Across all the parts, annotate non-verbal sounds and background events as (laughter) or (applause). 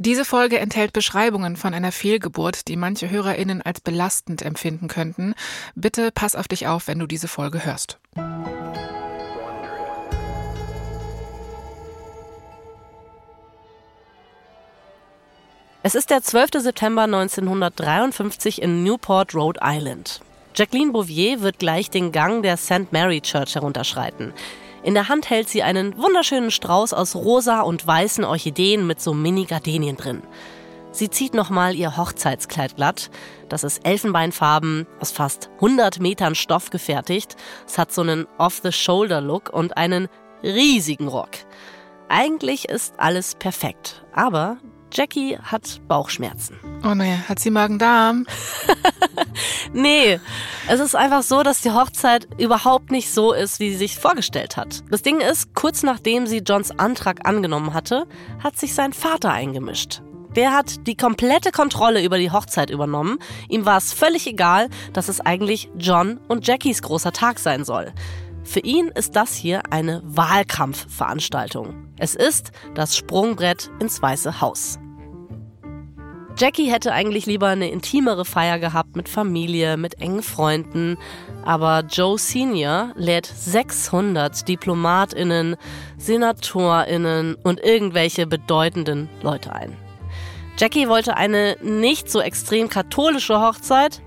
Diese Folge enthält Beschreibungen von einer Fehlgeburt, die manche HörerInnen als belastend empfinden könnten. Bitte pass auf dich auf, wenn du diese Folge hörst. Es ist der 12. September 1953 in Newport, Rhode Island. Jacqueline Bouvier wird gleich den Gang der St. Mary Church herunterschreiten. In der Hand hält sie einen wunderschönen Strauß aus rosa und weißen Orchideen mit so Mini-Gardenien drin. Sie zieht nochmal ihr Hochzeitskleid glatt. Das ist Elfenbeinfarben, aus fast 100 Metern Stoff gefertigt. Es hat so einen Off-the-Shoulder-Look und einen riesigen Rock. Eigentlich ist alles perfekt, aber Jackie hat Bauchschmerzen. Oh nee, hat sie Magen-Darm? (laughs) nee, es ist einfach so, dass die Hochzeit überhaupt nicht so ist, wie sie sich vorgestellt hat. Das Ding ist, kurz nachdem sie Johns Antrag angenommen hatte, hat sich sein Vater eingemischt. Der hat die komplette Kontrolle über die Hochzeit übernommen. Ihm war es völlig egal, dass es eigentlich John und Jackies großer Tag sein soll. Für ihn ist das hier eine Wahlkampfveranstaltung. Es ist das Sprungbrett ins Weiße Haus. Jackie hätte eigentlich lieber eine intimere Feier gehabt mit Familie, mit engen Freunden, aber Joe Senior lädt 600 Diplomatinnen, Senatorinnen und irgendwelche bedeutenden Leute ein. Jackie wollte eine nicht so extrem katholische Hochzeit.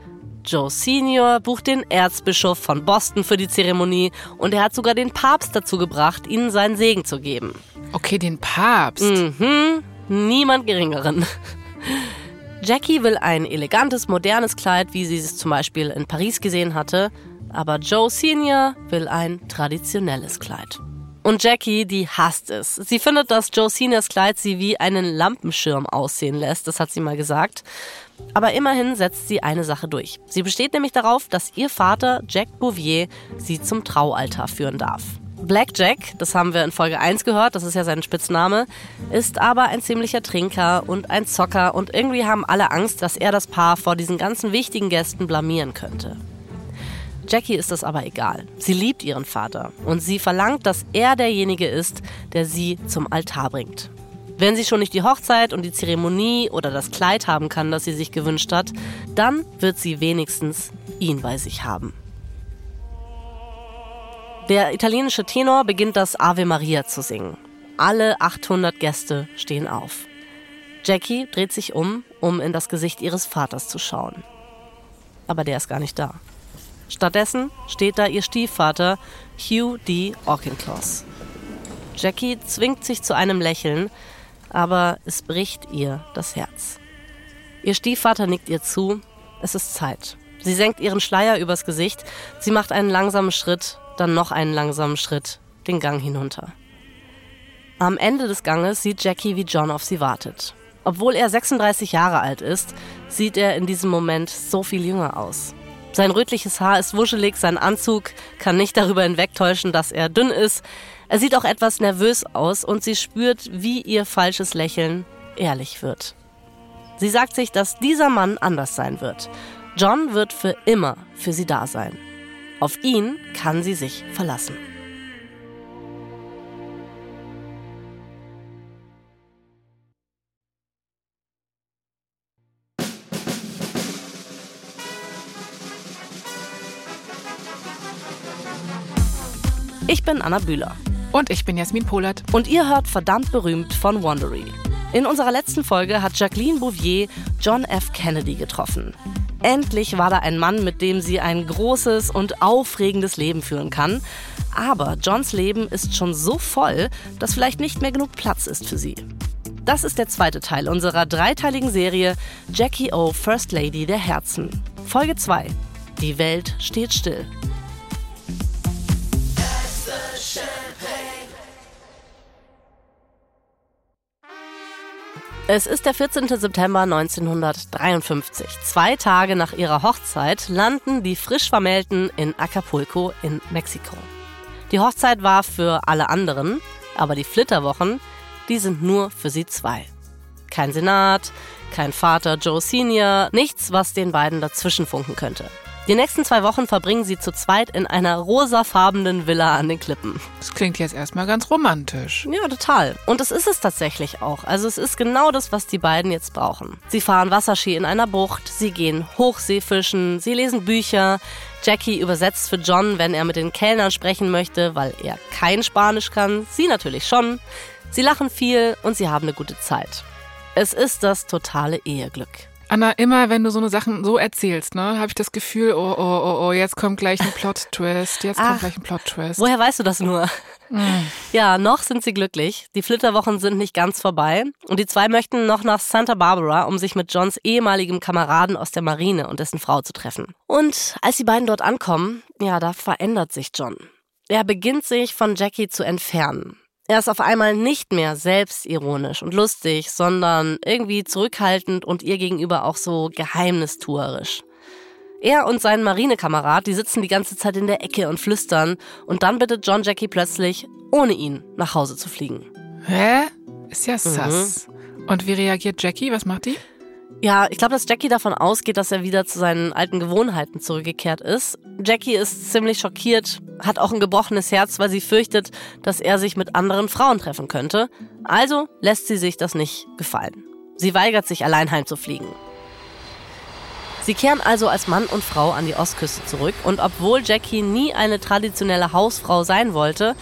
Joe Senior bucht den Erzbischof von Boston für die Zeremonie und er hat sogar den Papst dazu gebracht, ihnen seinen Segen zu geben. Okay, den Papst. Mhm, niemand geringeren. (laughs) Jackie will ein elegantes, modernes Kleid, wie sie es zum Beispiel in Paris gesehen hatte, aber Joe Senior will ein traditionelles Kleid. Und Jackie, die hasst es. Sie findet, dass Joe Seniors Kleid sie wie einen Lampenschirm aussehen lässt, das hat sie mal gesagt. Aber immerhin setzt sie eine Sache durch. Sie besteht nämlich darauf, dass ihr Vater, Jack Bouvier, sie zum Traualtar führen darf. Blackjack, das haben wir in Folge 1 gehört, das ist ja sein Spitzname, ist aber ein ziemlicher Trinker und ein Zocker und irgendwie haben alle Angst, dass er das Paar vor diesen ganzen wichtigen Gästen blamieren könnte. Jackie ist das aber egal. Sie liebt ihren Vater und sie verlangt, dass er derjenige ist, der sie zum Altar bringt. Wenn sie schon nicht die Hochzeit und die Zeremonie oder das Kleid haben kann, das sie sich gewünscht hat, dann wird sie wenigstens ihn bei sich haben. Der italienische Tenor beginnt das Ave Maria zu singen. Alle 800 Gäste stehen auf. Jackie dreht sich um, um in das Gesicht ihres Vaters zu schauen. Aber der ist gar nicht da. Stattdessen steht da ihr Stiefvater Hugh D. Auchincloss. Jackie zwingt sich zu einem Lächeln, aber es bricht ihr das Herz. Ihr Stiefvater nickt ihr zu, es ist Zeit. Sie senkt ihren Schleier übers Gesicht, sie macht einen langsamen Schritt dann noch einen langsamen Schritt den Gang hinunter. Am Ende des Ganges sieht Jackie, wie John auf sie wartet. Obwohl er 36 Jahre alt ist, sieht er in diesem Moment so viel jünger aus. Sein rötliches Haar ist wuschelig, sein Anzug kann nicht darüber hinwegtäuschen, dass er dünn ist. Er sieht auch etwas nervös aus und sie spürt, wie ihr falsches Lächeln ehrlich wird. Sie sagt sich, dass dieser Mann anders sein wird. John wird für immer für sie da sein. Auf ihn kann sie sich verlassen. Ich bin Anna Bühler. Und ich bin Jasmin Polat. Und ihr hört verdammt berühmt von Wandery. In unserer letzten Folge hat Jacqueline Bouvier John F. Kennedy getroffen. Endlich war da ein Mann, mit dem sie ein großes und aufregendes Leben führen kann. Aber Johns Leben ist schon so voll, dass vielleicht nicht mehr genug Platz ist für sie. Das ist der zweite Teil unserer dreiteiligen Serie Jackie O, First Lady der Herzen. Folge 2. Die Welt steht still. Es ist der 14. September 1953. Zwei Tage nach ihrer Hochzeit landen die frisch Vermählten in Acapulco in Mexiko. Die Hochzeit war für alle anderen, aber die Flitterwochen, die sind nur für sie zwei. Kein Senat, kein Vater Joe Senior, nichts, was den beiden dazwischen funken könnte. Die nächsten zwei Wochen verbringen sie zu zweit in einer rosafarbenen Villa an den Klippen. Das klingt jetzt erstmal ganz romantisch. Ja, total. Und es ist es tatsächlich auch. Also es ist genau das, was die beiden jetzt brauchen. Sie fahren Wasserski in einer Bucht, sie gehen Hochseefischen, sie lesen Bücher. Jackie übersetzt für John, wenn er mit den Kellnern sprechen möchte, weil er kein Spanisch kann. Sie natürlich schon. Sie lachen viel und sie haben eine gute Zeit. Es ist das totale Eheglück. Anna, immer wenn du so eine Sachen so erzählst, ne, habe ich das Gefühl, oh, oh, oh, oh, jetzt kommt gleich ein Plot-Twist, (laughs) jetzt Ach, kommt gleich ein Plot-Twist. Woher weißt du das nur? Mm. Ja, noch sind sie glücklich. Die Flitterwochen sind nicht ganz vorbei und die zwei möchten noch nach Santa Barbara, um sich mit Johns ehemaligem Kameraden aus der Marine und dessen Frau zu treffen. Und als die beiden dort ankommen, ja, da verändert sich John. Er beginnt sich von Jackie zu entfernen. Er ist auf einmal nicht mehr selbstironisch und lustig, sondern irgendwie zurückhaltend und ihr gegenüber auch so geheimnistuerisch. Er und sein Marinekamerad, die sitzen die ganze Zeit in der Ecke und flüstern und dann bittet John Jackie plötzlich, ohne ihn nach Hause zu fliegen. Hä? Ist ja sass. Mhm. Und wie reagiert Jackie? Was macht die? Ja, ich glaube, dass Jackie davon ausgeht, dass er wieder zu seinen alten Gewohnheiten zurückgekehrt ist. Jackie ist ziemlich schockiert, hat auch ein gebrochenes Herz, weil sie fürchtet, dass er sich mit anderen Frauen treffen könnte. Also lässt sie sich das nicht gefallen. Sie weigert sich, allein heimzufliegen. Sie kehren also als Mann und Frau an die Ostküste zurück und obwohl Jackie nie eine traditionelle Hausfrau sein wollte,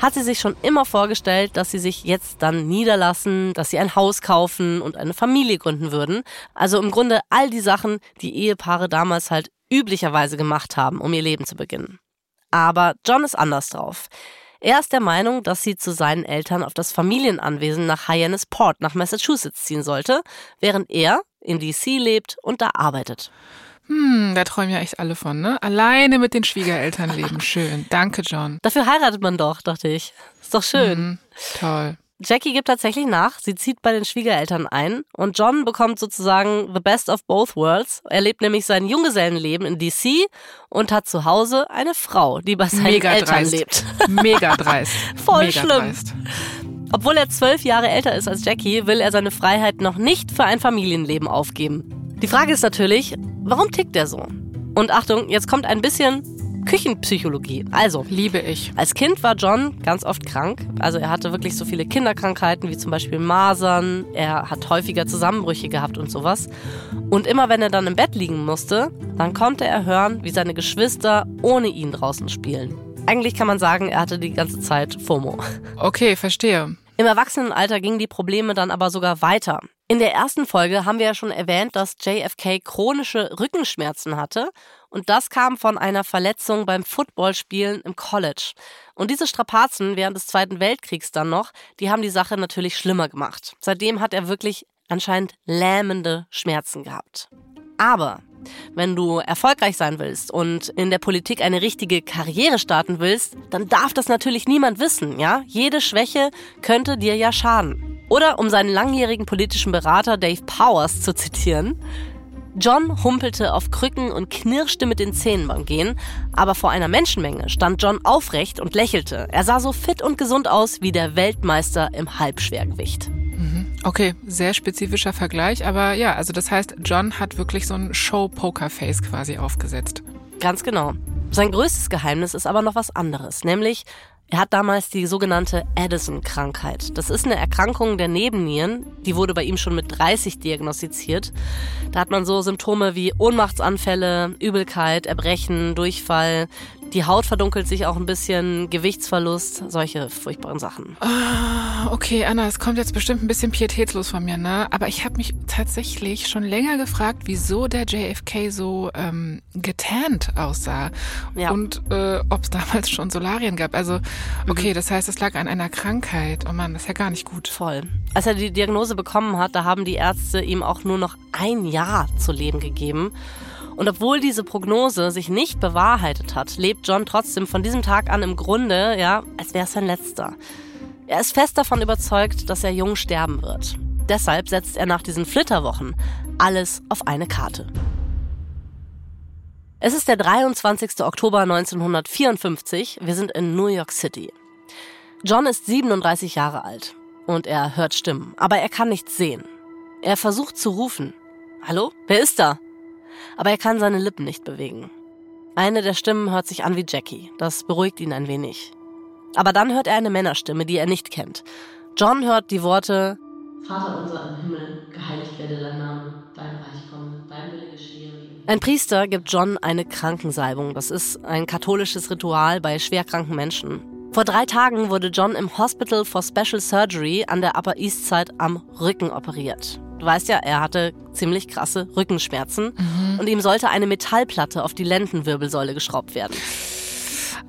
hat sie sich schon immer vorgestellt, dass sie sich jetzt dann niederlassen, dass sie ein Haus kaufen und eine Familie gründen würden. Also im Grunde all die Sachen, die Ehepaare damals halt üblicherweise gemacht haben, um ihr Leben zu beginnen. Aber John ist anders drauf. Er ist der Meinung, dass sie zu seinen Eltern auf das Familienanwesen nach Hyannis Port nach Massachusetts ziehen sollte, während er in DC lebt und da arbeitet. Hm, da träumen ja echt alle von, ne? Alleine mit den Schwiegereltern leben. (laughs) Schön. Danke, John. Dafür heiratet man doch, dachte ich. Ist doch schön. Mhm, toll. Jackie gibt tatsächlich nach, sie zieht bei den Schwiegereltern ein und John bekommt sozusagen the best of both worlds. Er lebt nämlich sein Junggesellenleben in DC und hat zu Hause eine Frau, die bei seinen Mega Eltern dreist. lebt. (laughs) Mega dreist. (laughs) Voll Mega schlimm. Dreist. Obwohl er zwölf Jahre älter ist als Jackie, will er seine Freiheit noch nicht für ein Familienleben aufgeben. Die Frage ist natürlich, warum tickt der so? Und Achtung, jetzt kommt ein bisschen Küchenpsychologie. Also, liebe ich. Als Kind war John ganz oft krank. Also er hatte wirklich so viele Kinderkrankheiten wie zum Beispiel Masern. Er hat häufiger Zusammenbrüche gehabt und sowas. Und immer wenn er dann im Bett liegen musste, dann konnte er hören, wie seine Geschwister ohne ihn draußen spielen. Eigentlich kann man sagen, er hatte die ganze Zeit FOMO. Okay, verstehe. Im Erwachsenenalter gingen die Probleme dann aber sogar weiter. In der ersten Folge haben wir ja schon erwähnt, dass JFK chronische Rückenschmerzen hatte und das kam von einer Verletzung beim Footballspielen im College. Und diese Strapazen während des Zweiten Weltkriegs dann noch, die haben die Sache natürlich schlimmer gemacht. Seitdem hat er wirklich anscheinend lähmende Schmerzen gehabt. Aber wenn du erfolgreich sein willst und in der Politik eine richtige Karriere starten willst, dann darf das natürlich niemand wissen, ja? Jede Schwäche könnte dir ja schaden. Oder um seinen langjährigen politischen Berater Dave Powers zu zitieren, John humpelte auf Krücken und knirschte mit den Zähnen beim Gehen, aber vor einer Menschenmenge stand John aufrecht und lächelte. Er sah so fit und gesund aus wie der Weltmeister im Halbschwergewicht. Mhm. Okay, sehr spezifischer Vergleich, aber ja, also das heißt, John hat wirklich so ein Show-Poker-Face quasi aufgesetzt. Ganz genau. Sein größtes Geheimnis ist aber noch was anderes, nämlich er hat damals die sogenannte Addison-Krankheit. Das ist eine Erkrankung der Nebennieren. Die wurde bei ihm schon mit 30 diagnostiziert. Da hat man so Symptome wie Ohnmachtsanfälle, Übelkeit, Erbrechen, Durchfall, die Haut verdunkelt sich auch ein bisschen, Gewichtsverlust, solche furchtbaren Sachen. Oh, okay, Anna, es kommt jetzt bestimmt ein bisschen pietätslos von mir, ne? Aber ich habe mich tatsächlich schon länger gefragt, wieso der JFK so ähm, getannt aussah. Ja. Und äh, ob es damals schon Solarien gab. Also, okay, mhm. das heißt, es lag an einer Krankheit. Oh Mann, das ist ja gar nicht gut. Voll. Als er die Diagnose bekommen hat, da haben die Ärzte ihm auch nur noch ein Jahr zu leben gegeben. Und obwohl diese Prognose sich nicht bewahrheitet hat, lebt John trotzdem von diesem Tag an im Grunde, ja, als wäre es sein letzter. Er ist fest davon überzeugt, dass er jung sterben wird. Deshalb setzt er nach diesen Flitterwochen alles auf eine Karte. Es ist der 23. Oktober 1954. Wir sind in New York City. John ist 37 Jahre alt und er hört Stimmen, aber er kann nichts sehen. Er versucht zu rufen. Hallo? Wer ist da? Aber er kann seine Lippen nicht bewegen. Eine der Stimmen hört sich an wie Jackie. Das beruhigt ihn ein wenig. Aber dann hört er eine Männerstimme, die er nicht kennt. John hört die Worte Vater unser im Himmel, geheiligt werde dein Name, dein Reich komme, dein Wille geschehe. Ein Priester gibt John eine Krankensalbung. Das ist ein katholisches Ritual bei schwerkranken Menschen. Vor drei Tagen wurde John im Hospital for Special Surgery an der Upper East Side am Rücken operiert. Du weißt ja, er hatte ziemlich krasse Rückenschmerzen mhm. und ihm sollte eine Metallplatte auf die Lendenwirbelsäule geschraubt werden.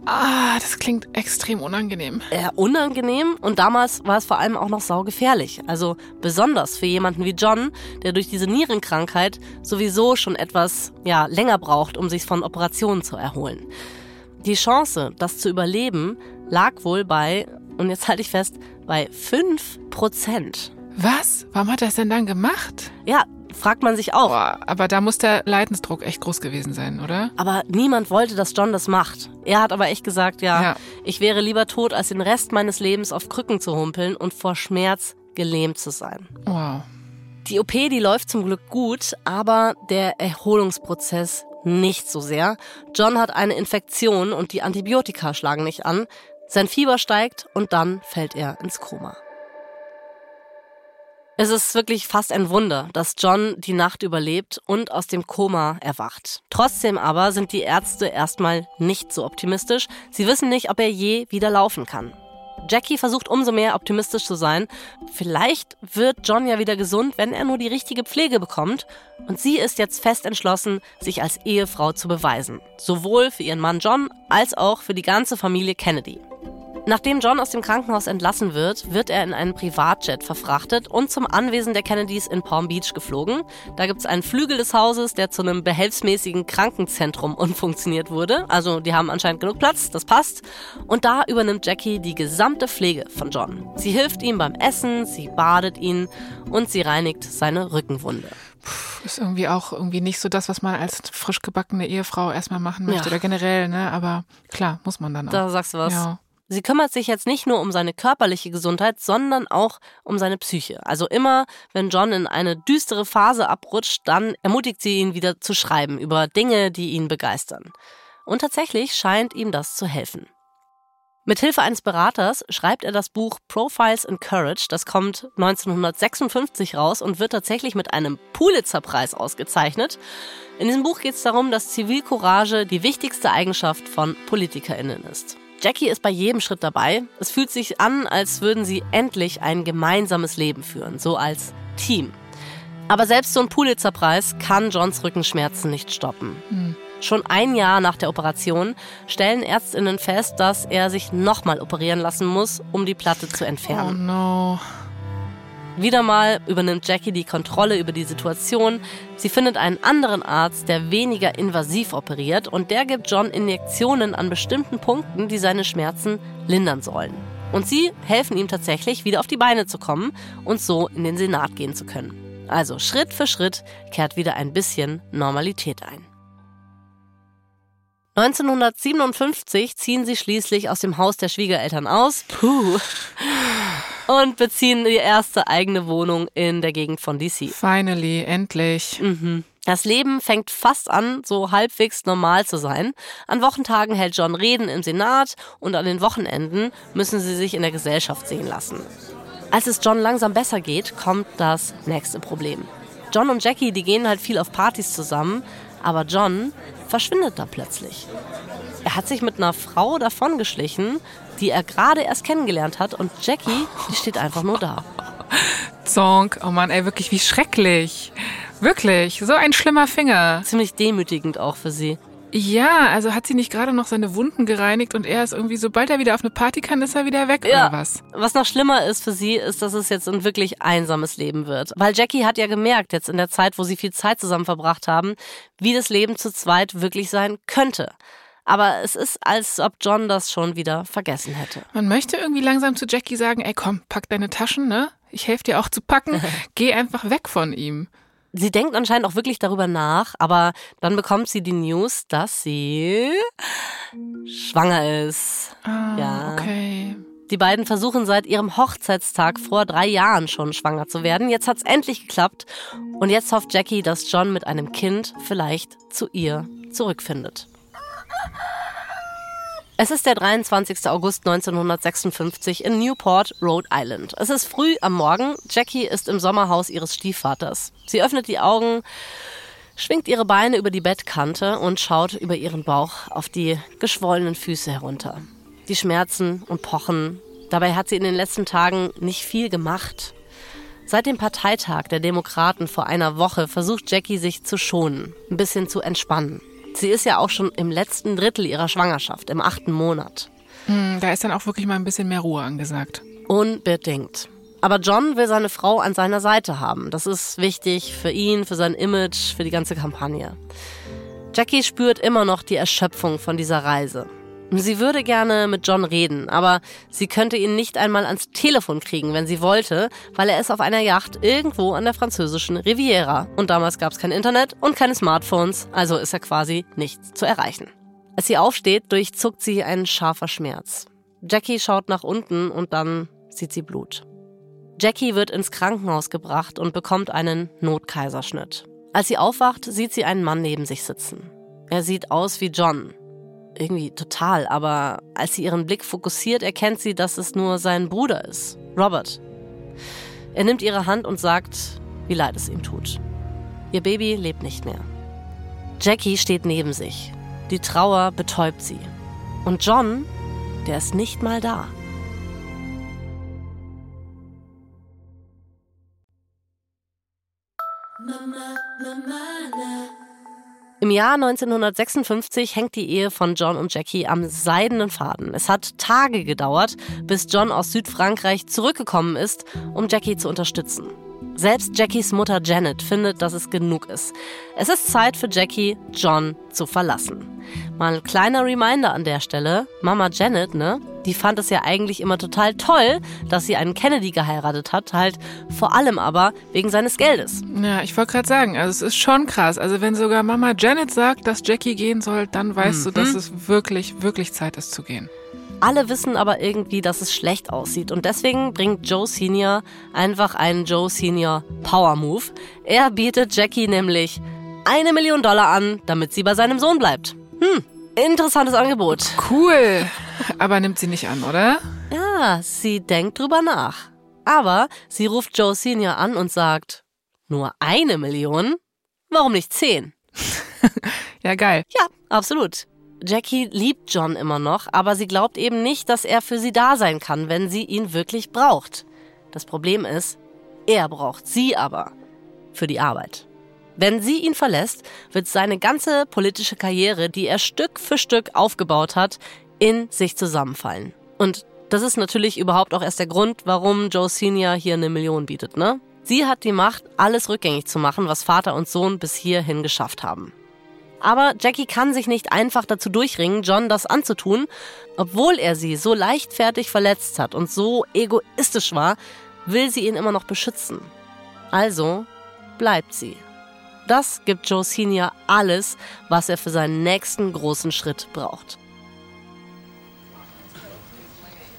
Ah, das klingt extrem unangenehm. Ja, unangenehm und damals war es vor allem auch noch saugefährlich. Also besonders für jemanden wie John, der durch diese Nierenkrankheit sowieso schon etwas ja, länger braucht, um sich von Operationen zu erholen. Die Chance, das zu überleben, lag wohl bei, und jetzt halte ich fest, bei 5 Prozent. Was? Warum hat er es denn dann gemacht? Ja, fragt man sich auch. Boah, aber da muss der Leidensdruck echt groß gewesen sein, oder? Aber niemand wollte, dass John das macht. Er hat aber echt gesagt, ja, ja, ich wäre lieber tot, als den Rest meines Lebens auf Krücken zu humpeln und vor Schmerz gelähmt zu sein. Wow. Die OP, die läuft zum Glück gut, aber der Erholungsprozess nicht so sehr. John hat eine Infektion und die Antibiotika schlagen nicht an. Sein Fieber steigt und dann fällt er ins Koma. Es ist wirklich fast ein Wunder, dass John die Nacht überlebt und aus dem Koma erwacht. Trotzdem aber sind die Ärzte erstmal nicht so optimistisch. Sie wissen nicht, ob er je wieder laufen kann. Jackie versucht umso mehr optimistisch zu sein. Vielleicht wird John ja wieder gesund, wenn er nur die richtige Pflege bekommt. Und sie ist jetzt fest entschlossen, sich als Ehefrau zu beweisen. Sowohl für ihren Mann John als auch für die ganze Familie Kennedy. Nachdem John aus dem Krankenhaus entlassen wird, wird er in einen Privatjet verfrachtet und zum Anwesen der Kennedys in Palm Beach geflogen. Da gibt es einen Flügel des Hauses, der zu einem behelfsmäßigen Krankenzentrum umfunktioniert wurde. Also die haben anscheinend genug Platz, das passt. Und da übernimmt Jackie die gesamte Pflege von John. Sie hilft ihm beim Essen, sie badet ihn und sie reinigt seine Rückenwunde. Puh, ist irgendwie auch irgendwie nicht so das, was man als frisch gebackene Ehefrau erstmal machen möchte ja. oder generell, ne? Aber klar, muss man dann auch. Da sagst du was. Ja. Sie kümmert sich jetzt nicht nur um seine körperliche Gesundheit, sondern auch um seine Psyche. Also immer, wenn John in eine düstere Phase abrutscht, dann ermutigt sie ihn wieder zu schreiben über Dinge, die ihn begeistern. Und tatsächlich scheint ihm das zu helfen. Mit Hilfe eines Beraters schreibt er das Buch Profiles in Courage. Das kommt 1956 raus und wird tatsächlich mit einem Pulitzer-Preis ausgezeichnet. In diesem Buch geht es darum, dass Zivilcourage die wichtigste Eigenschaft von PolitikerInnen ist. Jackie ist bei jedem Schritt dabei. Es fühlt sich an, als würden sie endlich ein gemeinsames Leben führen, so als Team. Aber selbst so ein Pulitzer-Preis kann Johns Rückenschmerzen nicht stoppen. Hm. Schon ein Jahr nach der Operation stellen Ärztinnen fest, dass er sich nochmal operieren lassen muss, um die Platte zu entfernen. Oh no. Wieder mal übernimmt Jackie die Kontrolle über die Situation. Sie findet einen anderen Arzt, der weniger invasiv operiert und der gibt John Injektionen an bestimmten Punkten, die seine Schmerzen lindern sollen. Und sie helfen ihm tatsächlich, wieder auf die Beine zu kommen und so in den Senat gehen zu können. Also Schritt für Schritt kehrt wieder ein bisschen Normalität ein. 1957 ziehen sie schließlich aus dem Haus der Schwiegereltern aus. Puh und beziehen die erste eigene Wohnung in der Gegend von DC. Finally, endlich. Mhm. Das Leben fängt fast an, so halbwegs normal zu sein. An Wochentagen hält John Reden im Senat und an den Wochenenden müssen sie sich in der Gesellschaft sehen lassen. Als es John langsam besser geht, kommt das nächste Problem. John und Jackie, die gehen halt viel auf Partys zusammen, aber John verschwindet da plötzlich. Er hat sich mit einer Frau davongeschlichen, die er gerade erst kennengelernt hat und Jackie, die steht einfach nur da. Zonk, oh Mann, ey, wirklich wie schrecklich. Wirklich, so ein schlimmer Finger. Ziemlich demütigend auch für sie. Ja, also hat sie nicht gerade noch seine Wunden gereinigt und er ist irgendwie, sobald er wieder auf eine Party kann, ist er wieder weg ja. oder was? Was noch schlimmer ist für sie, ist, dass es jetzt ein wirklich einsames Leben wird. Weil Jackie hat ja gemerkt, jetzt in der Zeit, wo sie viel Zeit zusammen verbracht haben, wie das Leben zu zweit wirklich sein könnte. Aber es ist, als ob John das schon wieder vergessen hätte. Man möchte irgendwie langsam zu Jackie sagen, ey komm, pack deine Taschen, ne? Ich helfe dir auch zu packen. (laughs) Geh einfach weg von ihm. Sie denkt anscheinend auch wirklich darüber nach, aber dann bekommt sie die News, dass sie schwanger ist. Ah, ja. Okay. Die beiden versuchen seit ihrem Hochzeitstag vor drei Jahren schon schwanger zu werden. Jetzt hat's endlich geklappt. Und jetzt hofft Jackie, dass John mit einem Kind vielleicht zu ihr zurückfindet. Es ist der 23. August 1956 in Newport, Rhode Island. Es ist früh am Morgen. Jackie ist im Sommerhaus ihres Stiefvaters. Sie öffnet die Augen, schwingt ihre Beine über die Bettkante und schaut über ihren Bauch auf die geschwollenen Füße herunter. Die Schmerzen und Pochen. Dabei hat sie in den letzten Tagen nicht viel gemacht. Seit dem Parteitag der Demokraten vor einer Woche versucht Jackie sich zu schonen, ein bisschen zu entspannen. Sie ist ja auch schon im letzten Drittel ihrer Schwangerschaft, im achten Monat. Hm, da ist dann auch wirklich mal ein bisschen mehr Ruhe angesagt. Unbedingt. Aber John will seine Frau an seiner Seite haben. Das ist wichtig für ihn, für sein Image, für die ganze Kampagne. Jackie spürt immer noch die Erschöpfung von dieser Reise. Sie würde gerne mit John reden, aber sie könnte ihn nicht einmal ans Telefon kriegen, wenn sie wollte, weil er ist auf einer Yacht irgendwo an der französischen Riviera. Und damals gab es kein Internet und keine Smartphones, also ist er quasi nichts zu erreichen. Als sie aufsteht, durchzuckt sie ein scharfer Schmerz. Jackie schaut nach unten und dann sieht sie Blut. Jackie wird ins Krankenhaus gebracht und bekommt einen Notkaiserschnitt. Als sie aufwacht, sieht sie einen Mann neben sich sitzen. Er sieht aus wie John, irgendwie total, aber als sie ihren Blick fokussiert, erkennt sie, dass es nur sein Bruder ist, Robert. Er nimmt ihre Hand und sagt, wie leid es ihm tut. Ihr Baby lebt nicht mehr. Jackie steht neben sich. Die Trauer betäubt sie. Und John, der ist nicht mal da. Mama, Mama, na. Im Jahr 1956 hängt die Ehe von John und Jackie am seidenen Faden. Es hat Tage gedauert, bis John aus Südfrankreich zurückgekommen ist, um Jackie zu unterstützen. Selbst Jackies Mutter Janet findet, dass es genug ist. Es ist Zeit für Jackie, John zu verlassen. Mal ein kleiner Reminder an der Stelle. Mama Janet, ne? Die fand es ja eigentlich immer total toll, dass sie einen Kennedy geheiratet hat, halt vor allem aber wegen seines Geldes. Ja, ich wollte gerade sagen, also es ist schon krass. Also wenn sogar Mama Janet sagt, dass Jackie gehen soll, dann weißt mhm. du, dass es wirklich, wirklich Zeit ist zu gehen. Alle wissen aber irgendwie, dass es schlecht aussieht und deswegen bringt Joe Senior einfach einen Joe Senior Power Move. Er bietet Jackie nämlich eine Million Dollar an, damit sie bei seinem Sohn bleibt. Hm, interessantes Angebot. Cool. Aber nimmt sie nicht an, oder? Ja, sie denkt drüber nach. Aber sie ruft Joe Senior an und sagt, nur eine Million? Warum nicht zehn? (laughs) ja, geil. Ja, absolut. Jackie liebt John immer noch, aber sie glaubt eben nicht, dass er für sie da sein kann, wenn sie ihn wirklich braucht. Das Problem ist, er braucht sie aber für die Arbeit. Wenn sie ihn verlässt, wird seine ganze politische Karriere, die er Stück für Stück aufgebaut hat, in sich zusammenfallen. Und das ist natürlich überhaupt auch erst der Grund, warum Joe Senior hier eine Million bietet, ne? Sie hat die Macht, alles rückgängig zu machen, was Vater und Sohn bis hierhin geschafft haben. Aber Jackie kann sich nicht einfach dazu durchringen, John das anzutun, obwohl er sie so leichtfertig verletzt hat und so egoistisch war, will sie ihn immer noch beschützen. Also bleibt sie. Das gibt Joe Senior alles, was er für seinen nächsten großen Schritt braucht.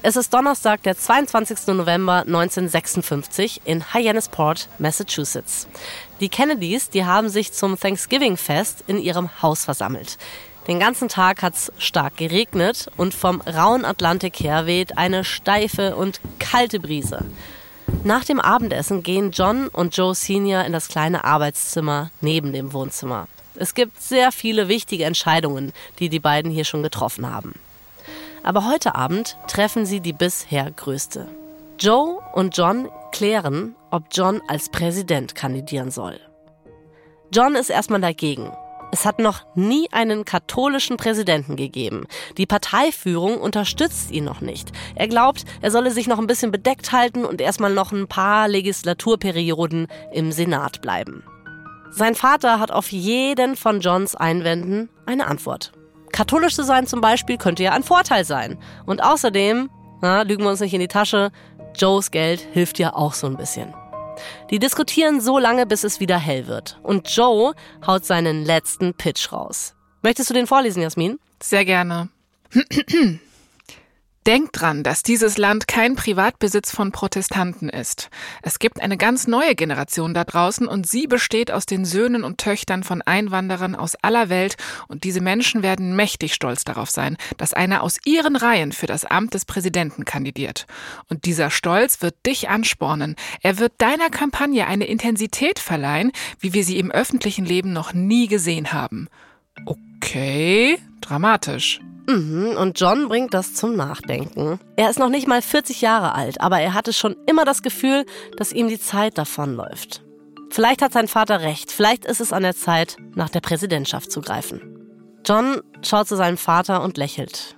Es ist Donnerstag, der 22. November 1956 in Hyannisport, Massachusetts. Die Kennedys, die haben sich zum Thanksgiving-Fest in ihrem Haus versammelt. Den ganzen Tag hat's stark geregnet und vom rauen Atlantik her weht eine steife und kalte Brise. Nach dem Abendessen gehen John und Joe Senior in das kleine Arbeitszimmer neben dem Wohnzimmer. Es gibt sehr viele wichtige Entscheidungen, die die beiden hier schon getroffen haben. Aber heute Abend treffen sie die bisher größte. Joe und John klären, ob John als Präsident kandidieren soll. John ist erstmal dagegen. Es hat noch nie einen katholischen Präsidenten gegeben. Die Parteiführung unterstützt ihn noch nicht. Er glaubt, er solle sich noch ein bisschen bedeckt halten und erstmal noch ein paar Legislaturperioden im Senat bleiben. Sein Vater hat auf jeden von Johns Einwänden eine Antwort. Katholisch zu sein zum Beispiel könnte ja ein Vorteil sein. Und außerdem, na, lügen wir uns nicht in die Tasche, Joes Geld hilft ja auch so ein bisschen. Die diskutieren so lange, bis es wieder hell wird. Und Joe haut seinen letzten Pitch raus. Möchtest du den vorlesen, Jasmin? Sehr gerne. Denkt dran, dass dieses Land kein Privatbesitz von Protestanten ist. Es gibt eine ganz neue Generation da draußen und sie besteht aus den Söhnen und Töchtern von Einwanderern aus aller Welt und diese Menschen werden mächtig stolz darauf sein, dass einer aus ihren Reihen für das Amt des Präsidenten kandidiert. Und dieser Stolz wird dich anspornen. Er wird deiner Kampagne eine Intensität verleihen, wie wir sie im öffentlichen Leben noch nie gesehen haben. Okay, dramatisch. Mhm, und John bringt das zum Nachdenken. Er ist noch nicht mal 40 Jahre alt, aber er hatte schon immer das Gefühl, dass ihm die Zeit davonläuft. Vielleicht hat sein Vater recht, vielleicht ist es an der Zeit, nach der Präsidentschaft zu greifen. John schaut zu seinem Vater und lächelt.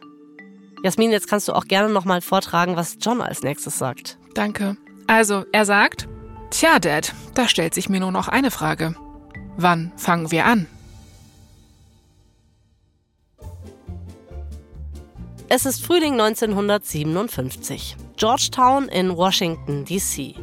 Jasmin, jetzt kannst du auch gerne nochmal vortragen, was John als nächstes sagt. Danke. Also, er sagt, Tja, Dad, da stellt sich mir nur noch eine Frage. Wann fangen wir an? Es ist Frühling 1957. Georgetown in Washington, D.C.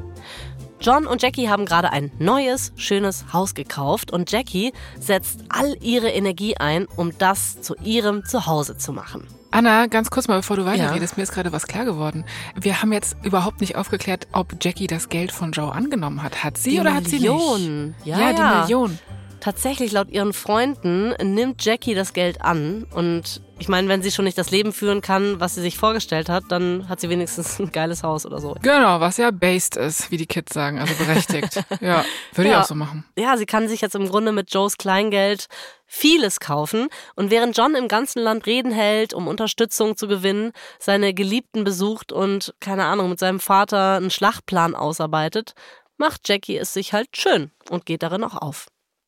John und Jackie haben gerade ein neues, schönes Haus gekauft und Jackie setzt all ihre Energie ein, um das zu ihrem Zuhause zu machen. Anna, ganz kurz mal, bevor du weiterredest, ja. mir ist gerade was klar geworden. Wir haben jetzt überhaupt nicht aufgeklärt, ob Jackie das Geld von Joe angenommen hat. Hat sie die oder Million. hat sie nicht? Ja, ja, die Million. Tatsächlich, laut ihren Freunden, nimmt Jackie das Geld an. Und ich meine, wenn sie schon nicht das Leben führen kann, was sie sich vorgestellt hat, dann hat sie wenigstens ein geiles Haus oder so. Genau, was ja based ist, wie die Kids sagen, also berechtigt. (laughs) ja, würde ja. ich auch so machen. Ja, sie kann sich jetzt im Grunde mit Joes Kleingeld vieles kaufen. Und während John im ganzen Land Reden hält, um Unterstützung zu gewinnen, seine Geliebten besucht und, keine Ahnung, mit seinem Vater einen Schlachtplan ausarbeitet, macht Jackie es sich halt schön und geht darin auch auf.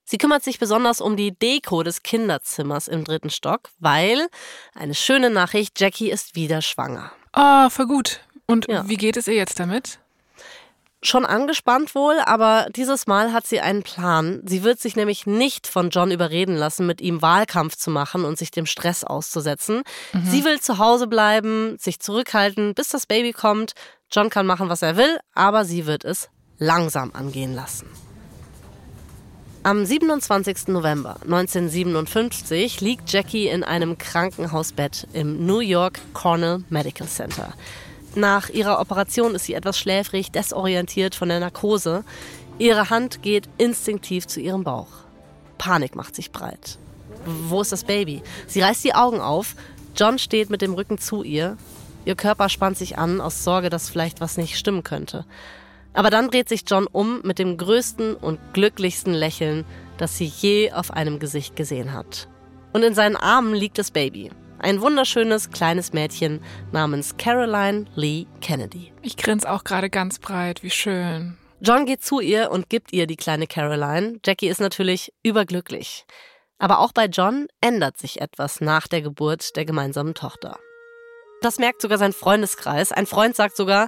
Sie kümmert sich besonders um die Deko des Kinderzimmers im dritten Stock, weil, eine schöne Nachricht, Jackie ist wieder schwanger. Ah, oh, voll gut. Und ja. wie geht es ihr jetzt damit? Schon angespannt wohl, aber dieses Mal hat sie einen Plan. Sie wird sich nämlich nicht von John überreden lassen, mit ihm Wahlkampf zu machen und sich dem Stress auszusetzen. Mhm. Sie will zu Hause bleiben, sich zurückhalten, bis das Baby kommt. John kann machen, was er will, aber sie wird es langsam angehen lassen. Am 27. November 1957 liegt Jackie in einem Krankenhausbett im New York Cornell Medical Center. Nach ihrer Operation ist sie etwas schläfrig, desorientiert von der Narkose. Ihre Hand geht instinktiv zu ihrem Bauch. Panik macht sich breit. Wo ist das Baby? Sie reißt die Augen auf. John steht mit dem Rücken zu ihr. Ihr Körper spannt sich an aus Sorge, dass vielleicht was nicht stimmen könnte. Aber dann dreht sich John um mit dem größten und glücklichsten Lächeln, das sie je auf einem Gesicht gesehen hat. Und in seinen Armen liegt das Baby. Ein wunderschönes kleines Mädchen namens Caroline Lee Kennedy. Ich grinse auch gerade ganz breit, wie schön. John geht zu ihr und gibt ihr die kleine Caroline. Jackie ist natürlich überglücklich. Aber auch bei John ändert sich etwas nach der Geburt der gemeinsamen Tochter. Das merkt sogar sein Freundeskreis. Ein Freund sagt sogar,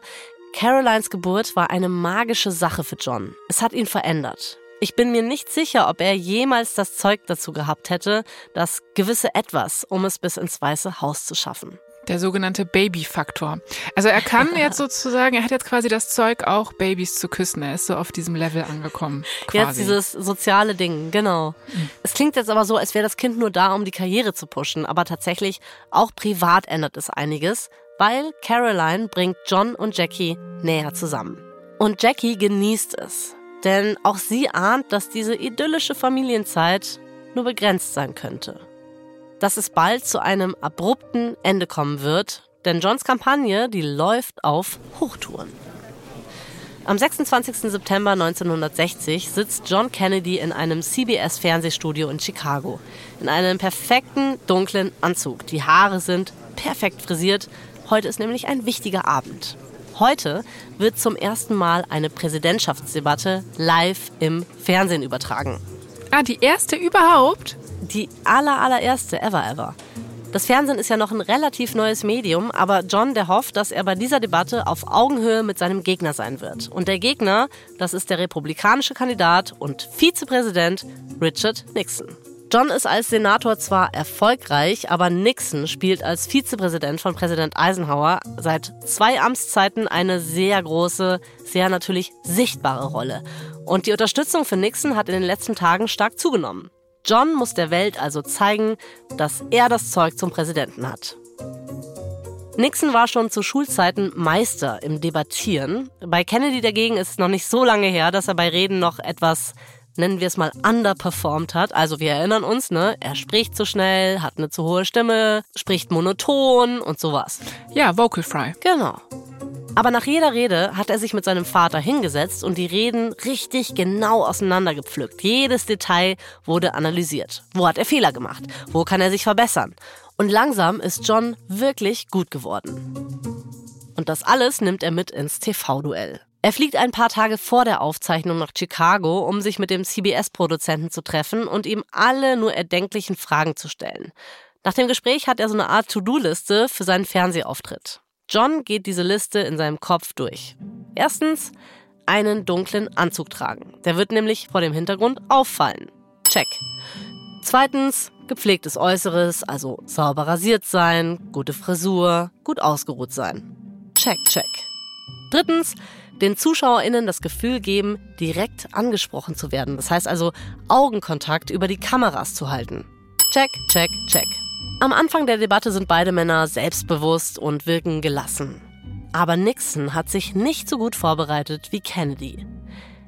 Carolines Geburt war eine magische Sache für John. Es hat ihn verändert. Ich bin mir nicht sicher, ob er jemals das Zeug dazu gehabt hätte, das gewisse Etwas, um es bis ins Weiße Haus zu schaffen. Der sogenannte Baby-Faktor. Also er kann (laughs) jetzt sozusagen, er hat jetzt quasi das Zeug, auch Babys zu küssen. Er ist so auf diesem Level angekommen. Quasi. Jetzt dieses soziale Ding, genau. Mhm. Es klingt jetzt aber so, als wäre das Kind nur da, um die Karriere zu pushen. Aber tatsächlich, auch privat ändert es einiges weil Caroline bringt John und Jackie näher zusammen. Und Jackie genießt es, denn auch sie ahnt, dass diese idyllische Familienzeit nur begrenzt sein könnte. Dass es bald zu einem abrupten Ende kommen wird, denn Johns Kampagne, die läuft auf Hochtouren. Am 26. September 1960 sitzt John Kennedy in einem CBS-Fernsehstudio in Chicago. In einem perfekten dunklen Anzug. Die Haare sind perfekt frisiert Heute ist nämlich ein wichtiger Abend. Heute wird zum ersten Mal eine Präsidentschaftsdebatte live im Fernsehen übertragen. Ah, die erste überhaupt? Die aller, allererste ever, ever. Das Fernsehen ist ja noch ein relativ neues Medium, aber John, der hofft, dass er bei dieser Debatte auf Augenhöhe mit seinem Gegner sein wird. Und der Gegner, das ist der republikanische Kandidat und Vizepräsident Richard Nixon. John ist als Senator zwar erfolgreich, aber Nixon spielt als Vizepräsident von Präsident Eisenhower seit zwei Amtszeiten eine sehr große, sehr natürlich sichtbare Rolle. Und die Unterstützung für Nixon hat in den letzten Tagen stark zugenommen. John muss der Welt also zeigen, dass er das Zeug zum Präsidenten hat. Nixon war schon zu Schulzeiten Meister im Debattieren. Bei Kennedy dagegen ist es noch nicht so lange her, dass er bei Reden noch etwas nennen wir es mal, underperformed hat. Also wir erinnern uns, ne? Er spricht zu schnell, hat eine zu hohe Stimme, spricht monoton und sowas. Ja, Vocal Fry. Genau. Aber nach jeder Rede hat er sich mit seinem Vater hingesetzt und die Reden richtig genau auseinandergepflückt. Jedes Detail wurde analysiert. Wo hat er Fehler gemacht? Wo kann er sich verbessern? Und langsam ist John wirklich gut geworden. Und das alles nimmt er mit ins TV-Duell. Er fliegt ein paar Tage vor der Aufzeichnung nach Chicago, um sich mit dem CBS-Produzenten zu treffen und ihm alle nur erdenklichen Fragen zu stellen. Nach dem Gespräch hat er so eine Art To-Do-Liste für seinen Fernsehauftritt. John geht diese Liste in seinem Kopf durch. Erstens, einen dunklen Anzug tragen. Der wird nämlich vor dem Hintergrund auffallen. Check. Zweitens, gepflegtes Äußeres, also sauber rasiert sein, gute Frisur, gut ausgeruht sein. Check, check. Drittens, den ZuschauerInnen das Gefühl geben, direkt angesprochen zu werden. Das heißt also, Augenkontakt über die Kameras zu halten. Check, check, check. Am Anfang der Debatte sind beide Männer selbstbewusst und wirken gelassen. Aber Nixon hat sich nicht so gut vorbereitet wie Kennedy.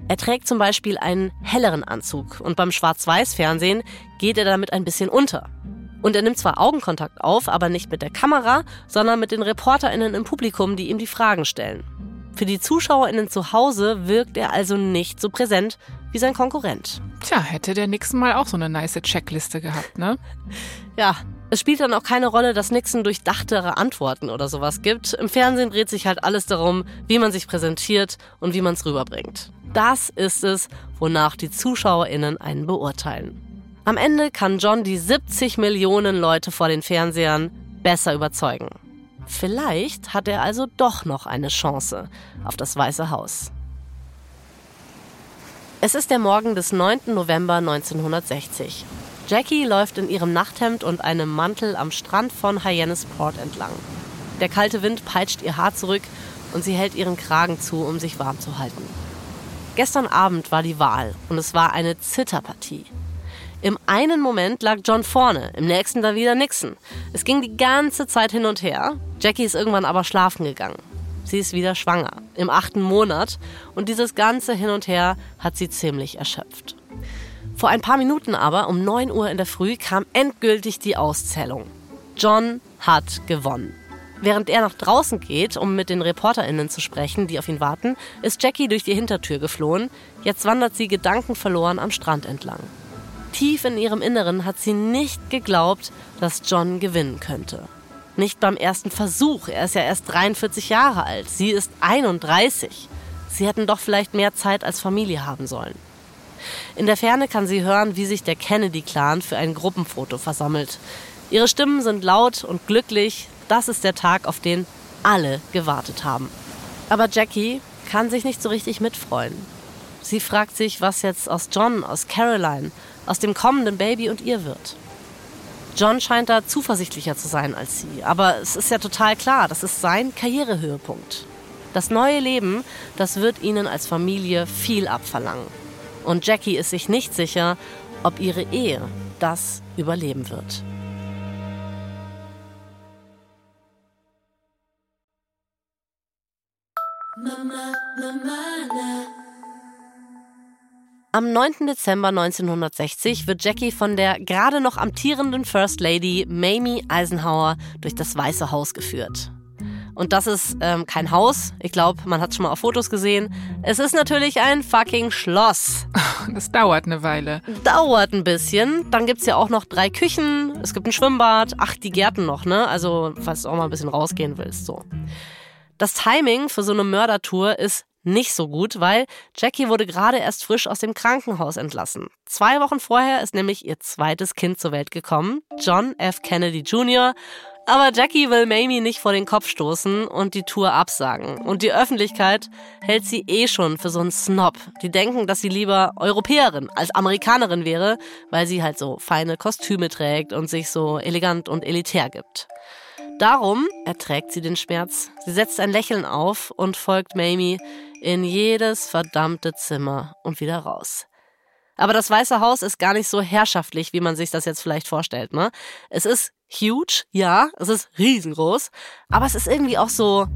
Er trägt zum Beispiel einen helleren Anzug und beim Schwarz-Weiß-Fernsehen geht er damit ein bisschen unter. Und er nimmt zwar Augenkontakt auf, aber nicht mit der Kamera, sondern mit den ReporterInnen im Publikum, die ihm die Fragen stellen. Für die ZuschauerInnen zu Hause wirkt er also nicht so präsent wie sein Konkurrent. Tja, hätte der Nixon mal auch so eine nice Checkliste gehabt, ne? Ja, es spielt dann auch keine Rolle, dass Nixon durchdachtere Antworten oder sowas gibt. Im Fernsehen dreht sich halt alles darum, wie man sich präsentiert und wie man es rüberbringt. Das ist es, wonach die ZuschauerInnen einen beurteilen. Am Ende kann John die 70 Millionen Leute vor den Fernsehern besser überzeugen. Vielleicht hat er also doch noch eine Chance auf das Weiße Haus. Es ist der Morgen des 9. November 1960. Jackie läuft in ihrem Nachthemd und einem Mantel am Strand von Hyannisport entlang. Der kalte Wind peitscht ihr Haar zurück und sie hält ihren Kragen zu, um sich warm zu halten. Gestern Abend war die Wahl und es war eine Zitterpartie. Im einen Moment lag John vorne, im nächsten dann wieder Nixon. Es ging die ganze Zeit hin und her. Jackie ist irgendwann aber schlafen gegangen. Sie ist wieder schwanger, im achten Monat, und dieses ganze Hin und Her hat sie ziemlich erschöpft. Vor ein paar Minuten aber, um 9 Uhr in der Früh, kam endgültig die Auszählung. John hat gewonnen. Während er nach draußen geht, um mit den ReporterInnen zu sprechen, die auf ihn warten, ist Jackie durch die Hintertür geflohen. Jetzt wandert sie gedankenverloren am Strand entlang. Tief in ihrem Inneren hat sie nicht geglaubt, dass John gewinnen könnte. Nicht beim ersten Versuch. Er ist ja erst 43 Jahre alt. Sie ist 31. Sie hätten doch vielleicht mehr Zeit als Familie haben sollen. In der Ferne kann sie hören, wie sich der Kennedy-Clan für ein Gruppenfoto versammelt. Ihre Stimmen sind laut und glücklich. Das ist der Tag, auf den alle gewartet haben. Aber Jackie kann sich nicht so richtig mitfreuen. Sie fragt sich, was jetzt aus John, aus Caroline, aus dem kommenden Baby und ihr wird. John scheint da zuversichtlicher zu sein als sie, aber es ist ja total klar, das ist sein Karrierehöhepunkt. Das neue Leben, das wird ihnen als Familie viel abverlangen. Und Jackie ist sich nicht sicher, ob ihre Ehe das überleben wird. Mama, Mama, na. Am 9. Dezember 1960 wird Jackie von der gerade noch amtierenden First Lady Mamie Eisenhower durch das Weiße Haus geführt. Und das ist ähm, kein Haus. Ich glaube, man hat es schon mal auf Fotos gesehen. Es ist natürlich ein fucking Schloss. (laughs) Das dauert eine Weile. Dauert ein bisschen. Dann gibt es ja auch noch drei Küchen. Es gibt ein Schwimmbad. Ach, die Gärten noch, ne? Also, falls du auch mal ein bisschen rausgehen willst, so. Das Timing für so eine Mördertour ist nicht so gut, weil Jackie wurde gerade erst frisch aus dem Krankenhaus entlassen. Zwei Wochen vorher ist nämlich ihr zweites Kind zur Welt gekommen, John F. Kennedy Jr. Aber Jackie will Mamie nicht vor den Kopf stoßen und die Tour absagen. Und die Öffentlichkeit hält sie eh schon für so einen Snob. Die denken, dass sie lieber Europäerin als Amerikanerin wäre, weil sie halt so feine Kostüme trägt und sich so elegant und elitär gibt. Darum erträgt sie den Schmerz. Sie setzt ein Lächeln auf und folgt Mamie in jedes verdammte Zimmer und wieder raus. Aber das Weiße Haus ist gar nicht so herrschaftlich, wie man sich das jetzt vielleicht vorstellt. Ne? Es ist huge, ja, es ist riesengroß, aber es ist irgendwie auch so,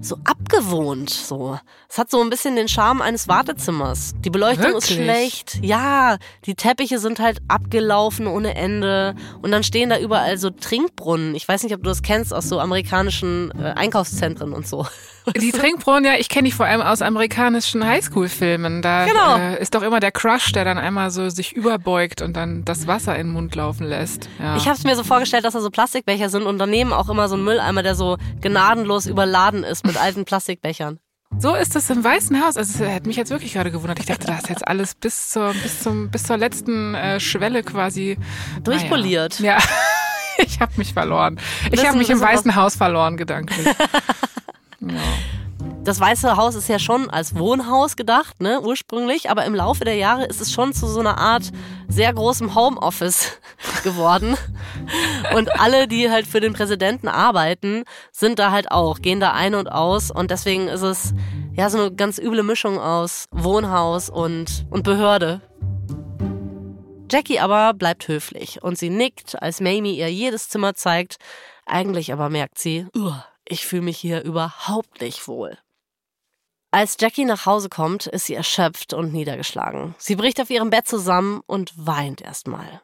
so abgewohnt. So. Es hat so ein bisschen den Charme eines Wartezimmers. Die Beleuchtung Wirklich? ist schlecht. Ja, die Teppiche sind halt abgelaufen ohne Ende. Und dann stehen da überall so Trinkbrunnen. Ich weiß nicht, ob du das kennst aus so amerikanischen äh, Einkaufszentren und so. (laughs) Die Trinkbrunnen, ja, ich kenne die vor allem aus amerikanischen Highschool-Filmen. Da genau. äh, ist doch immer der Crush, der dann einmal so sich überbeugt und dann das Wasser in den Mund laufen lässt. Ja. Ich habe es mir so vorgestellt, dass da so Plastikbecher sind und daneben auch immer so ein Mülleimer, der so gnadenlos überladen ist mit alten Plastikbechern. So ist das im Weißen Haus. Also es hat mich jetzt wirklich gerade gewundert. Ich dachte, da ist jetzt alles bis zur, bis zum, bis zur letzten äh, Schwelle quasi durchpoliert. Naja. Ja. (laughs) Ich habe mich verloren. Ich habe mich im Weißen Haus verloren, gedanklich. (laughs) Das Weiße Haus ist ja schon als Wohnhaus gedacht, ne, ursprünglich, aber im Laufe der Jahre ist es schon zu so einer Art sehr großem Homeoffice (laughs) geworden. Und alle, die halt für den Präsidenten arbeiten, sind da halt auch, gehen da ein und aus und deswegen ist es ja so eine ganz üble Mischung aus Wohnhaus und, und Behörde. Jackie aber bleibt höflich und sie nickt, als Mamie ihr jedes Zimmer zeigt. Eigentlich aber merkt sie, ich fühle mich hier überhaupt nicht wohl. Als Jackie nach Hause kommt, ist sie erschöpft und niedergeschlagen. Sie bricht auf ihrem Bett zusammen und weint erstmal.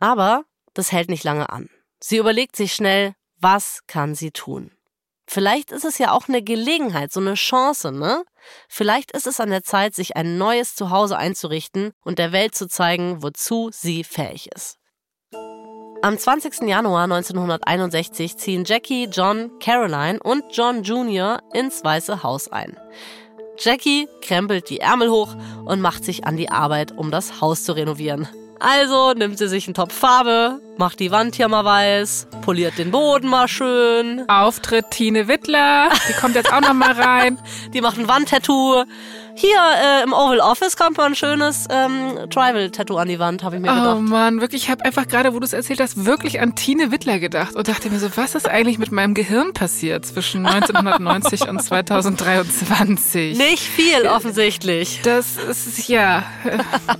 Aber das hält nicht lange an. Sie überlegt sich schnell, was kann sie tun? Vielleicht ist es ja auch eine Gelegenheit, so eine Chance, ne? Vielleicht ist es an der Zeit, sich ein neues Zuhause einzurichten und der Welt zu zeigen, wozu sie fähig ist. Am 20. Januar 1961 ziehen Jackie, John, Caroline und John Jr. ins Weiße Haus ein. Jackie krempelt die Ärmel hoch und macht sich an die Arbeit, um das Haus zu renovieren. Also nimmt sie sich einen Topf Farbe, macht die Wand hier mal weiß, poliert den Boden mal schön. Auftritt Tine Wittler, die kommt jetzt auch noch mal rein. (laughs) Die macht ein Wandtattoo. Hier äh, im Oval Office kommt mal ein schönes ähm, Tribal-Tattoo an die Wand, habe ich mir oh gedacht. Oh Mann, wirklich, ich habe einfach gerade, wo du es erzählt hast, wirklich an Tine Wittler gedacht und dachte mir so, was ist eigentlich mit meinem Gehirn passiert zwischen (laughs) 1990 und 2023? Nicht viel, offensichtlich. Das ist, ja,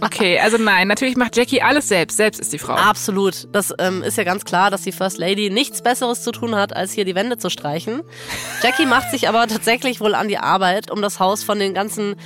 okay, also nein, natürlich macht Jackie alles selbst, selbst ist die Frau. Absolut, das ähm, ist ja ganz klar, dass die First Lady nichts Besseres zu tun hat, als hier die Wände zu streichen. Jackie macht sich aber tatsächlich wohl an die Arbeit, um das Haus von den ganzen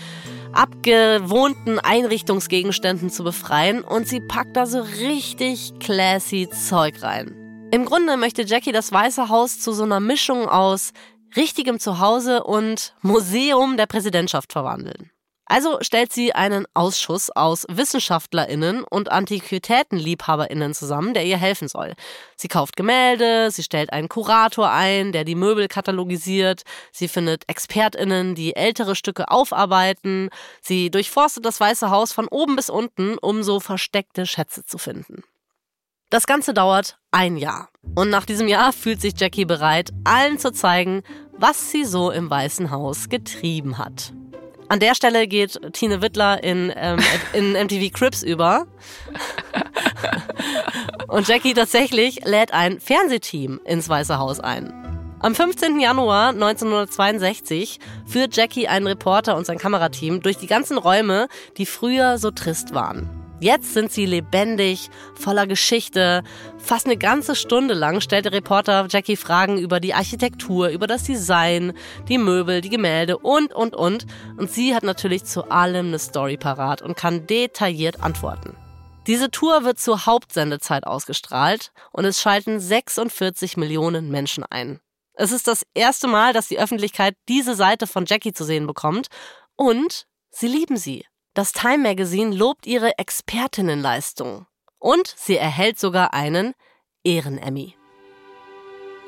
abgewohnten Einrichtungsgegenständen zu befreien und sie packt da so richtig classy Zeug rein. Im Grunde möchte Jackie das Weiße Haus zu so einer Mischung aus richtigem Zuhause und Museum der Präsidentschaft verwandeln. Also stellt sie einen Ausschuss aus WissenschaftlerInnen und AntiquitätenliebhaberInnen zusammen, der ihr helfen soll. Sie kauft Gemälde, sie stellt einen Kurator ein, der die Möbel katalogisiert, sie findet ExpertInnen, die ältere Stücke aufarbeiten, sie durchforstet das Weiße Haus von oben bis unten, um so versteckte Schätze zu finden. Das Ganze dauert ein Jahr. Und nach diesem Jahr fühlt sich Jackie bereit, allen zu zeigen, was sie so im Weißen Haus getrieben hat. An der Stelle geht Tine Wittler in, ähm, in MTV Crips über. Und Jackie tatsächlich lädt ein Fernsehteam ins Weiße Haus ein. Am 15. Januar 1962 führt Jackie einen Reporter und sein Kamerateam durch die ganzen Räume, die früher so trist waren. Jetzt sind sie lebendig, voller Geschichte. Fast eine ganze Stunde lang stellt der Reporter Jackie Fragen über die Architektur, über das Design, die Möbel, die Gemälde und, und, und. Und sie hat natürlich zu allem eine Story parat und kann detailliert antworten. Diese Tour wird zur Hauptsendezeit ausgestrahlt und es schalten 46 Millionen Menschen ein. Es ist das erste Mal, dass die Öffentlichkeit diese Seite von Jackie zu sehen bekommt und sie lieben sie. Das Time Magazine lobt ihre Expertinnenleistung. Und sie erhält sogar einen Ehren-Emmy.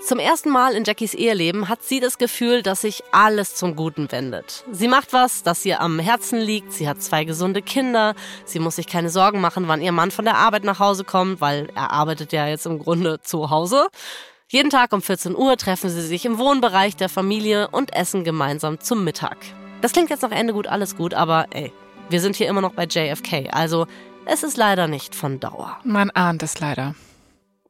Zum ersten Mal in Jackies Eheleben hat sie das Gefühl, dass sich alles zum Guten wendet. Sie macht was, das ihr am Herzen liegt. Sie hat zwei gesunde Kinder. Sie muss sich keine Sorgen machen, wann ihr Mann von der Arbeit nach Hause kommt, weil er arbeitet ja jetzt im Grunde zu Hause. Jeden Tag um 14 Uhr treffen sie sich im Wohnbereich der Familie und essen gemeinsam zum Mittag. Das klingt jetzt noch Ende gut, alles gut, aber ey, wir sind hier immer noch bei JFK, also es ist leider nicht von Dauer. Man ahnt es leider.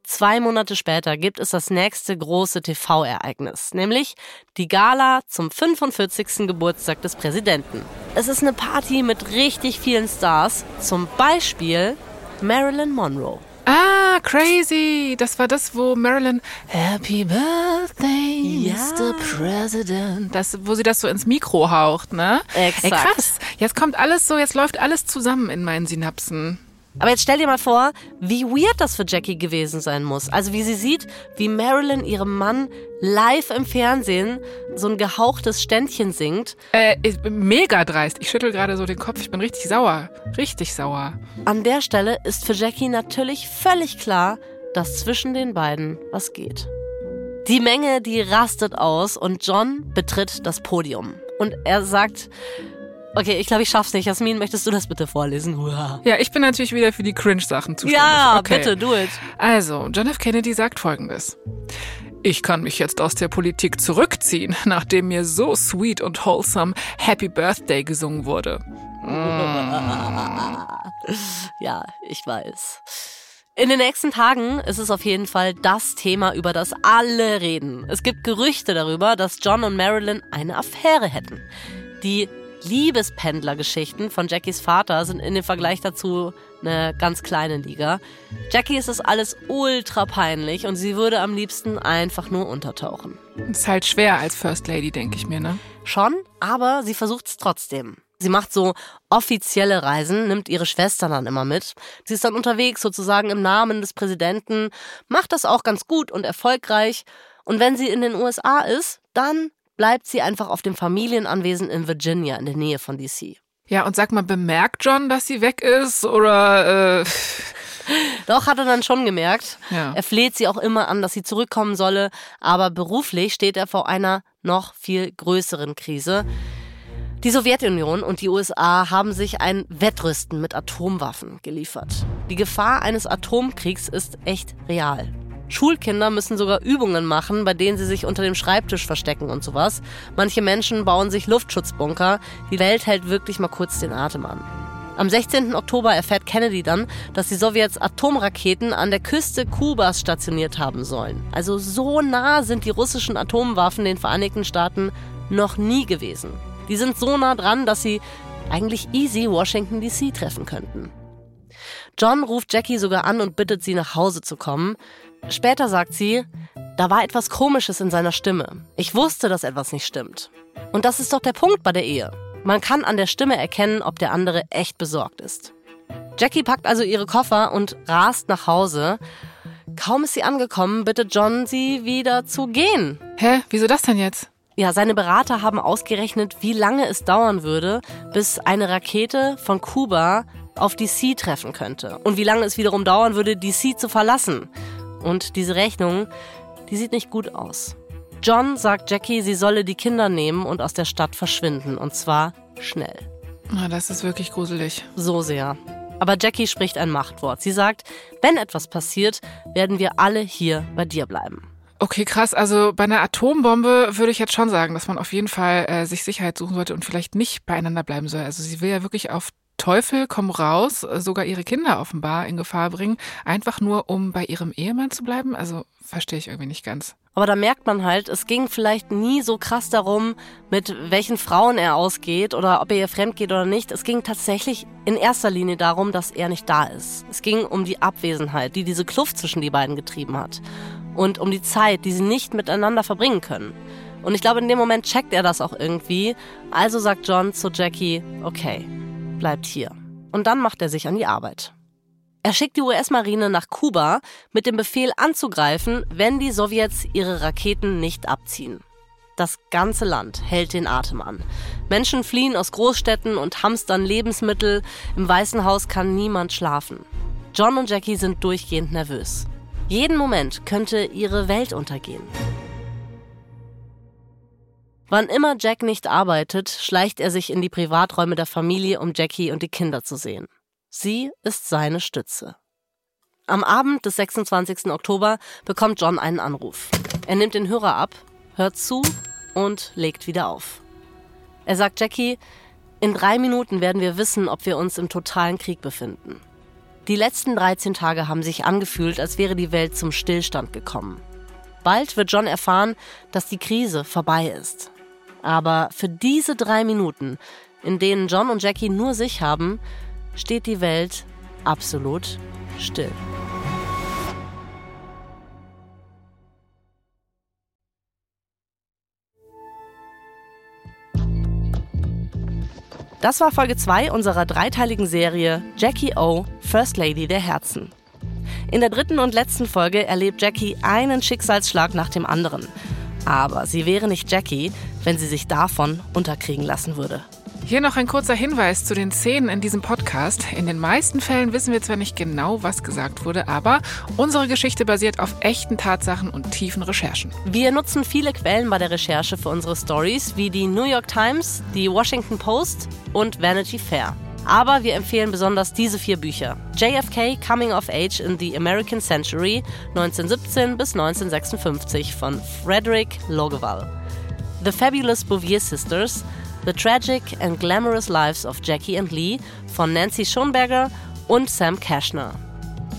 Zwei Monate später gibt es das nächste große TV-Ereignis, nämlich die Gala zum 45. Geburtstag des Präsidenten. Es ist eine Party mit richtig vielen Stars, zum Beispiel Marilyn Monroe. Ah, crazy. Das war das, wo Marilyn Happy Birthday, ja. Mr. President. Das, wo sie das so ins Mikro haucht, ne? Exakt. Ey, krass. Jetzt kommt alles so, jetzt läuft alles zusammen in meinen Synapsen. Aber jetzt stell dir mal vor, wie weird das für Jackie gewesen sein muss. Also wie sie sieht, wie Marilyn ihrem Mann live im Fernsehen so ein gehauchtes Ständchen singt. Äh, mega dreist. Ich schüttel gerade so den Kopf. Ich bin richtig sauer. Richtig sauer. An der Stelle ist für Jackie natürlich völlig klar, dass zwischen den beiden was geht. Die Menge, die rastet aus und John betritt das Podium. Und er sagt, Okay, ich glaube, ich schaff's nicht. Jasmin, möchtest du das bitte vorlesen? Uah. Ja, ich bin natürlich wieder für die Cringe-Sachen zuständig. Ja, okay. bitte, do it. Also, John F. Kennedy sagt folgendes. Ich kann mich jetzt aus der Politik zurückziehen, (laughs) nachdem mir so sweet und wholesome Happy Birthday gesungen wurde. (laughs) Ja, ich weiß. In den nächsten Tagen ist es auf jeden Fall das Thema, über das alle reden. Es gibt Gerüchte darüber, dass John und Marilyn eine Affäre hätten. Die Liebespendler-Geschichten von Jackies Vater sind in dem Vergleich dazu eine ganz kleine Liga. Jackie ist das alles ultra peinlich und sie würde am liebsten einfach nur untertauchen. Ist halt schwer als First Lady, denke ich mir, ne? Schon, aber sie versucht es trotzdem. Sie macht so offizielle Reisen, nimmt ihre Schwester dann immer mit. Sie ist dann unterwegs sozusagen im Namen des Präsidenten, macht das auch ganz gut und erfolgreich. Und wenn sie in den USA ist, dann bleibt sie einfach auf dem Familienanwesen in Virginia in der Nähe von DC. Ja, und sag mal, bemerkt John, dass sie weg ist oder... Äh (laughs) Doch, hat er dann schon gemerkt. Ja. Er fleht sie auch immer an, dass sie zurückkommen solle, aber beruflich steht er vor einer noch viel größeren Krise. Die Sowjetunion und die USA haben sich ein Wettrüsten mit Atomwaffen geliefert. Die Gefahr eines Atomkriegs ist echt real. Schulkinder müssen sogar Übungen machen, bei denen sie sich unter dem Schreibtisch verstecken und sowas. Manche Menschen bauen sich Luftschutzbunker. Die Welt hält wirklich mal kurz den Atem an. Am 16. Oktober erfährt Kennedy dann, dass die Sowjets Atomraketen an der Küste Kubas stationiert haben sollen. Also so nah sind die russischen Atomwaffen den Vereinigten Staaten noch nie gewesen. Die sind so nah dran, dass sie eigentlich easy Washington DC treffen könnten. John ruft Jackie sogar an und bittet sie nach Hause zu kommen. Später sagt sie, da war etwas Komisches in seiner Stimme. Ich wusste, dass etwas nicht stimmt. Und das ist doch der Punkt bei der Ehe. Man kann an der Stimme erkennen, ob der andere echt besorgt ist. Jackie packt also ihre Koffer und rast nach Hause. Kaum ist sie angekommen, bittet John, sie wieder zu gehen. Hä? Wieso das denn jetzt? Ja, seine Berater haben ausgerechnet, wie lange es dauern würde, bis eine Rakete von Kuba auf DC treffen könnte. Und wie lange es wiederum dauern würde, DC zu verlassen. Und diese Rechnung, die sieht nicht gut aus. John sagt Jackie, sie solle die Kinder nehmen und aus der Stadt verschwinden. Und zwar schnell. Das ist wirklich gruselig. So sehr. Aber Jackie spricht ein Machtwort. Sie sagt, wenn etwas passiert, werden wir alle hier bei dir bleiben. Okay, krass. Also bei einer Atombombe würde ich jetzt schon sagen, dass man auf jeden Fall äh, sich Sicherheit suchen sollte und vielleicht nicht beieinander bleiben soll. Also sie will ja wirklich auf Teufel komm raus, sogar ihre Kinder offenbar in Gefahr bringen, einfach nur um bei ihrem Ehemann zu bleiben? Also verstehe ich irgendwie nicht ganz. Aber da merkt man halt, es ging vielleicht nie so krass darum, mit welchen Frauen er ausgeht oder ob er ihr fremd geht oder nicht. Es ging tatsächlich in erster Linie darum, dass er nicht da ist. Es ging um die Abwesenheit, die diese Kluft zwischen die beiden getrieben hat. Und um die Zeit, die sie nicht miteinander verbringen können. Und ich glaube, in dem Moment checkt er das auch irgendwie. Also sagt John zu Jackie, okay, bleibt hier. Und dann macht er sich an die Arbeit. Er schickt die US-Marine nach Kuba mit dem Befehl anzugreifen, wenn die Sowjets ihre Raketen nicht abziehen. Das ganze Land hält den Atem an. Menschen fliehen aus Großstädten und hamstern Lebensmittel. Im Weißen Haus kann niemand schlafen. John und Jackie sind durchgehend nervös. Jeden Moment könnte ihre Welt untergehen. Wann immer Jack nicht arbeitet, schleicht er sich in die Privaträume der Familie, um Jackie und die Kinder zu sehen. Sie ist seine Stütze. Am Abend des 26. Oktober bekommt John einen Anruf. Er nimmt den Hörer ab, hört zu und legt wieder auf. Er sagt Jackie, in drei Minuten werden wir wissen, ob wir uns im totalen Krieg befinden. Die letzten 13 Tage haben sich angefühlt, als wäre die Welt zum Stillstand gekommen. Bald wird John erfahren, dass die Krise vorbei ist. Aber für diese drei Minuten, in denen John und Jackie nur sich haben, steht die Welt absolut still. Das war Folge 2 unserer dreiteiligen Serie Jackie O, First Lady der Herzen. In der dritten und letzten Folge erlebt Jackie einen Schicksalsschlag nach dem anderen. Aber sie wäre nicht Jackie, wenn sie sich davon unterkriegen lassen würde. Hier noch ein kurzer Hinweis zu den Szenen in diesem Podcast. In den meisten Fällen wissen wir zwar nicht genau, was gesagt wurde, aber unsere Geschichte basiert auf echten Tatsachen und tiefen Recherchen. Wir nutzen viele Quellen bei der Recherche für unsere Stories, wie die New York Times, die Washington Post und Vanity Fair. Aber wir empfehlen besonders diese vier Bücher. JFK Coming of Age in the American Century 1917 bis 1956 von Frederick Logewall. The Fabulous Bouvier Sisters The Tragic and Glamorous Lives of Jackie and Lee von Nancy Schonberger und Sam Cashner.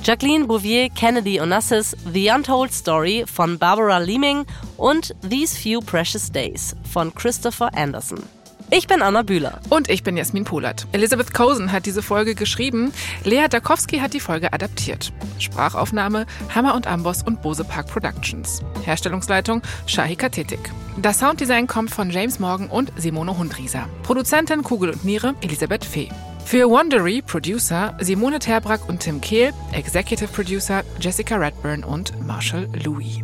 Jacqueline Bouvier Kennedy Onassis The Untold Story von Barbara Leeming und These Few Precious Days von Christopher Anderson. Ich bin Anna Bühler. Und ich bin Jasmin Polat. Elizabeth Cosen hat diese Folge geschrieben. Lea Dakowski hat die Folge adaptiert. Sprachaufnahme Hammer und Amboss und Bose Park Productions. Herstellungsleitung Shahika Tetik. Das Sounddesign kommt von James Morgan und Simone Hundrieser. Produzentin Kugel und Niere Elisabeth Fee. Für Wondery Producer Simone Terbrack und Tim Kehl, Executive Producer Jessica Redburn und Marshall Louis.